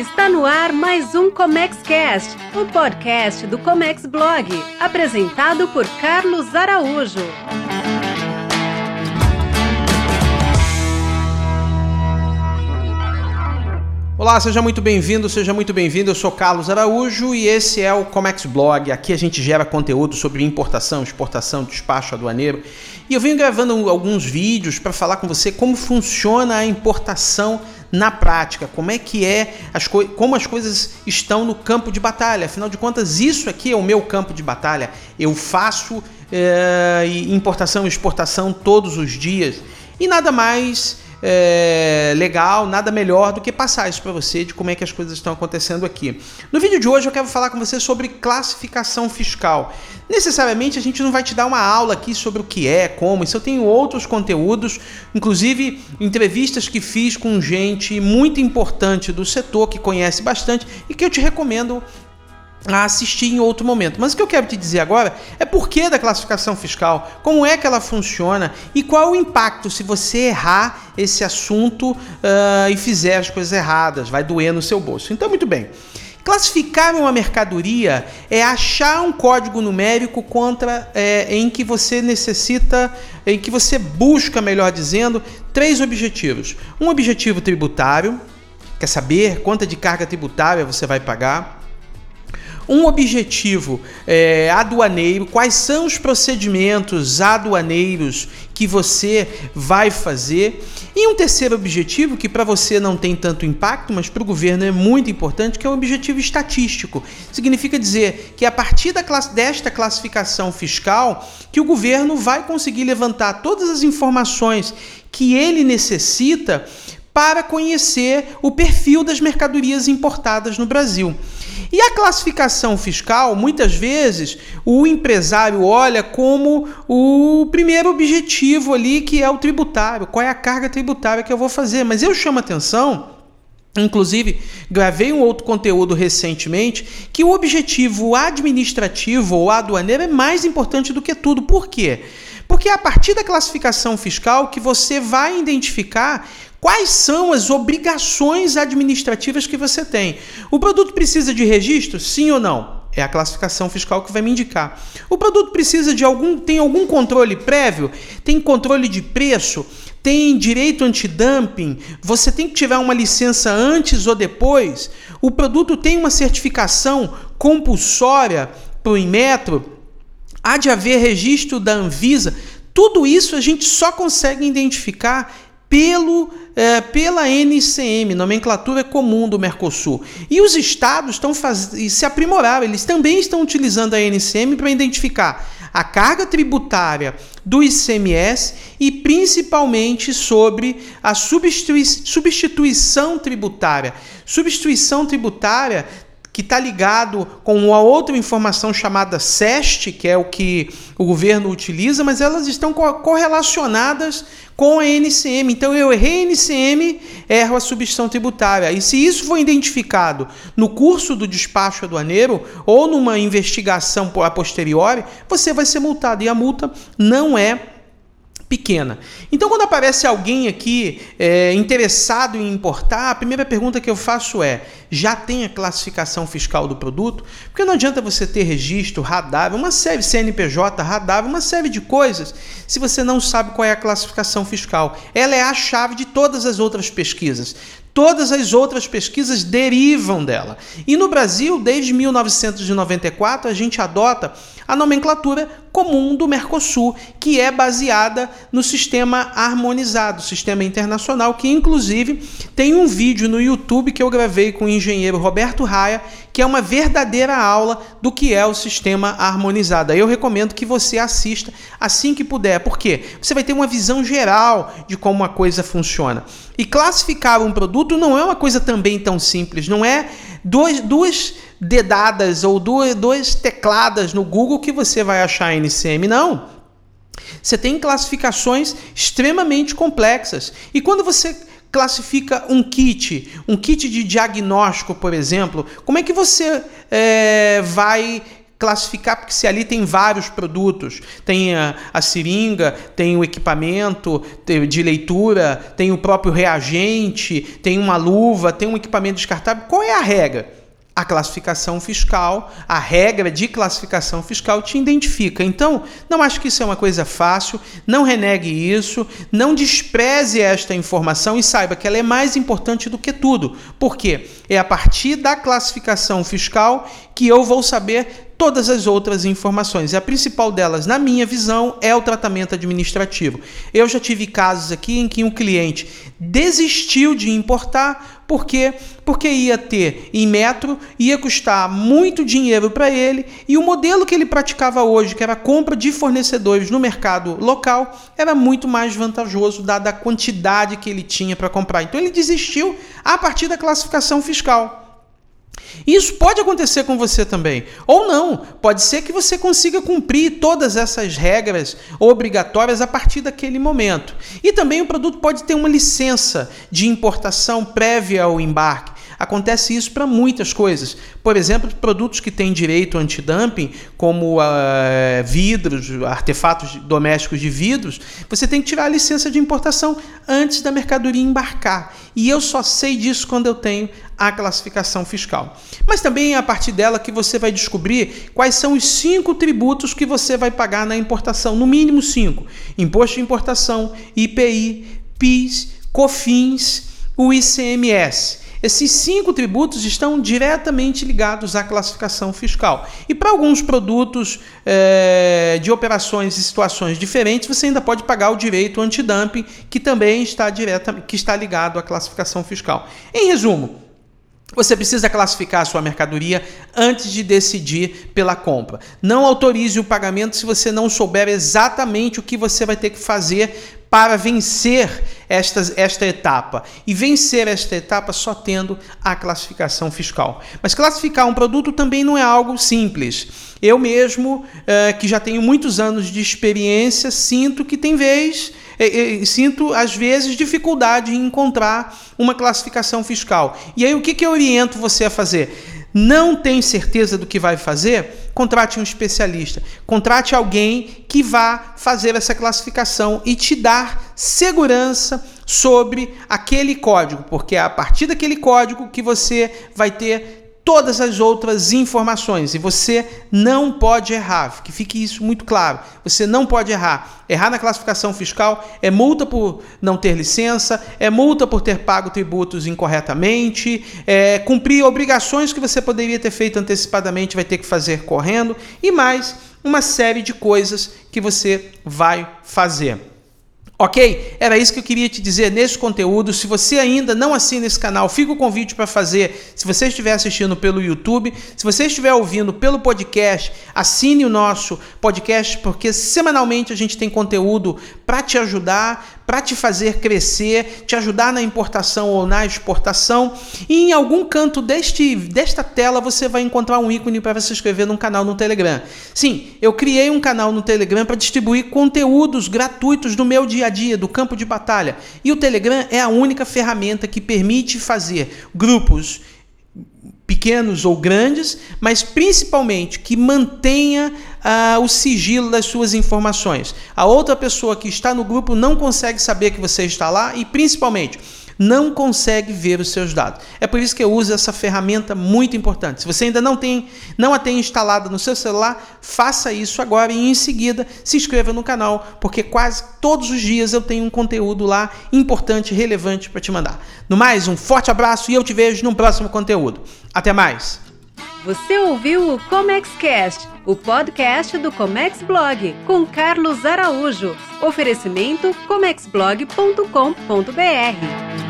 Está no ar mais um Comex Cast, o podcast do Comex Blog, apresentado por Carlos Araújo. Olá, seja muito bem-vindo, seja muito bem-vindo. Eu sou Carlos Araújo e esse é o Comex Blog. Aqui a gente gera conteúdo sobre importação, exportação, despacho aduaneiro. E eu venho gravando alguns vídeos para falar com você como funciona a importação na prática, como é que é as como as coisas estão no campo de batalha. Afinal de contas, isso aqui é o meu campo de batalha. Eu faço é, importação e exportação todos os dias e nada mais é, legal, nada melhor do que passar isso para você de como é que as coisas estão acontecendo aqui. No vídeo de hoje eu quero falar com você sobre classificação fiscal. Necessariamente a gente não vai te dar uma aula aqui sobre o que é, como, isso eu tenho outros conteúdos, inclusive entrevistas que fiz com gente muito importante do setor que conhece bastante e que eu te recomendo a assistir em outro momento. Mas o que eu quero te dizer agora é por que da classificação fiscal, como é que ela funciona e qual o impacto se você errar esse assunto uh, e fizer as coisas erradas, vai doer no seu bolso. Então, muito bem. Classificar uma mercadoria é achar um código numérico contra é, em que você necessita, em que você busca, melhor dizendo, três objetivos. Um objetivo tributário, quer saber quanta de carga tributária você vai pagar um objetivo é, aduaneiro, quais são os procedimentos aduaneiros que você vai fazer, e um terceiro objetivo que para você não tem tanto impacto, mas para o governo é muito importante, que é um objetivo estatístico. Significa dizer que a partir classe, desta classificação fiscal, que o governo vai conseguir levantar todas as informações que ele necessita para conhecer o perfil das mercadorias importadas no Brasil. E a classificação fiscal, muitas vezes, o empresário olha como o primeiro objetivo ali, que é o tributário. Qual é a carga tributária que eu vou fazer? Mas eu chamo atenção Inclusive, gravei um outro conteúdo recentemente que o objetivo administrativo ou aduaneiro é mais importante do que tudo. Por quê? Porque é a partir da classificação fiscal que você vai identificar Quais são as obrigações administrativas que você tem? O produto precisa de registro? Sim ou não? É a classificação fiscal que vai me indicar. O produto precisa de algum tem algum controle prévio? Tem controle de preço? Tem direito antidumping? Você tem que tiver uma licença antes ou depois? O produto tem uma certificação compulsória para o Inmetro? Há de haver registro da Anvisa? Tudo isso a gente só consegue identificar pelo, é, pela NCM, nomenclatura comum do Mercosul. E os estados estão se aprimoraram, eles também estão utilizando a NCM para identificar a carga tributária do ICMS e principalmente sobre a substitui... substituição tributária. Substituição tributária que está ligado com uma outra informação chamada SEST, que é o que o governo utiliza, mas elas estão correlacionadas com a NCM. Então eu errei a NCM, erro a substituição tributária. E se isso for identificado no curso do despacho aduaneiro ou numa investigação a posteriori, você vai ser multado. E a multa não é pequena. Então, quando aparece alguém aqui é, interessado em importar, a primeira pergunta que eu faço é: já tem a classificação fiscal do produto? Porque não adianta você ter registro, radar, uma série CNPJ, radar, uma série de coisas, se você não sabe qual é a classificação fiscal. Ela é a chave de todas as outras pesquisas. Todas as outras pesquisas derivam dela. E no Brasil, desde 1994, a gente adota a nomenclatura comum do Mercosul, que é baseada no sistema harmonizado, sistema internacional, que inclusive tem um vídeo no YouTube que eu gravei com o engenheiro Roberto Raia, que é uma verdadeira aula do que é o sistema harmonizado. Eu recomendo que você assista assim que puder, porque você vai ter uma visão geral de como a coisa funciona. E classificar um produto não é uma coisa também tão simples, não é dois, duas dedadas ou duas, duas tecladas no Google que você vai achar NCM, não. Você tem classificações extremamente complexas. E quando você classifica um kit, um kit de diagnóstico, por exemplo, como é que você é, vai classificar, porque se ali tem vários produtos, tem a, a seringa, tem o equipamento de leitura, tem o próprio reagente, tem uma luva, tem um equipamento descartável, qual é a regra? A classificação fiscal, a regra de classificação fiscal te identifica. Então, não acho que isso é uma coisa fácil, não renegue isso, não despreze esta informação e saiba que ela é mais importante do que tudo. Porque é a partir da classificação fiscal que eu vou saber todas as outras informações. E a principal delas, na minha visão, é o tratamento administrativo. Eu já tive casos aqui em que um cliente desistiu de importar porque porque ia ter em metro, ia custar muito dinheiro para ele e o modelo que ele praticava hoje, que era a compra de fornecedores no mercado local, era muito mais vantajoso dada a quantidade que ele tinha para comprar. Então ele desistiu a partir da classificação fiscal. Isso pode acontecer com você também. Ou não, pode ser que você consiga cumprir todas essas regras obrigatórias a partir daquele momento. E também o produto pode ter uma licença de importação prévia ao embarque. Acontece isso para muitas coisas. Por exemplo, produtos que têm direito antidumping, como uh, vidros, artefatos domésticos de vidros, você tem que tirar a licença de importação antes da mercadoria embarcar. E eu só sei disso quando eu tenho a classificação fiscal. Mas também é a partir dela que você vai descobrir quais são os cinco tributos que você vai pagar na importação, no mínimo cinco: imposto de importação, IPI, PIS, COFINS, o ICMS. Esses cinco tributos estão diretamente ligados à classificação fiscal. E para alguns produtos é, de operações e situações diferentes, você ainda pode pagar o direito antidumping, que também está, direta, que está ligado à classificação fiscal. Em resumo, você precisa classificar a sua mercadoria antes de decidir pela compra. Não autorize o pagamento se você não souber exatamente o que você vai ter que fazer para vencer esta, esta etapa. E vencer esta etapa só tendo a classificação fiscal. Mas classificar um produto também não é algo simples. Eu mesmo, eh, que já tenho muitos anos de experiência, sinto que tem vez sinto, às vezes, dificuldade em encontrar uma classificação fiscal. E aí, o que, que eu oriento você a fazer? Não tem certeza do que vai fazer? Contrate um especialista. Contrate alguém que vá fazer essa classificação e te dar segurança sobre aquele código, porque é a partir daquele código que você vai ter todas as outras informações e você não pode errar. Que fique isso muito claro. Você não pode errar. Errar na classificação fiscal é multa por não ter licença, é multa por ter pago tributos incorretamente, é cumprir obrigações que você poderia ter feito antecipadamente, vai ter que fazer correndo e mais uma série de coisas que você vai fazer. Ok? Era isso que eu queria te dizer nesse conteúdo. Se você ainda não assina esse canal, fica o convite para fazer. Se você estiver assistindo pelo YouTube, se você estiver ouvindo pelo podcast, assine o nosso podcast, porque semanalmente a gente tem conteúdo para te ajudar, para te fazer crescer, te ajudar na importação ou na exportação. E em algum canto deste, desta tela você vai encontrar um ícone para se inscrever num canal no Telegram. Sim, eu criei um canal no Telegram para distribuir conteúdos gratuitos do meu dia a dia, do campo de batalha. E o Telegram é a única ferramenta que permite fazer grupos pequenos ou grandes, mas principalmente que mantenha ah, o sigilo das suas informações. A outra pessoa que está no grupo não consegue saber que você está lá e principalmente não consegue ver os seus dados. É por isso que eu uso essa ferramenta muito importante. Se você ainda não tem, não a tem instalada no seu celular, faça isso agora e em seguida se inscreva no canal, porque quase todos os dias eu tenho um conteúdo lá importante, relevante para te mandar. No mais, um forte abraço e eu te vejo no próximo conteúdo. Até mais. Você ouviu o ComexCast, o podcast do Comex Blog, com Carlos Araújo. Oferecimento comexblog.com.br.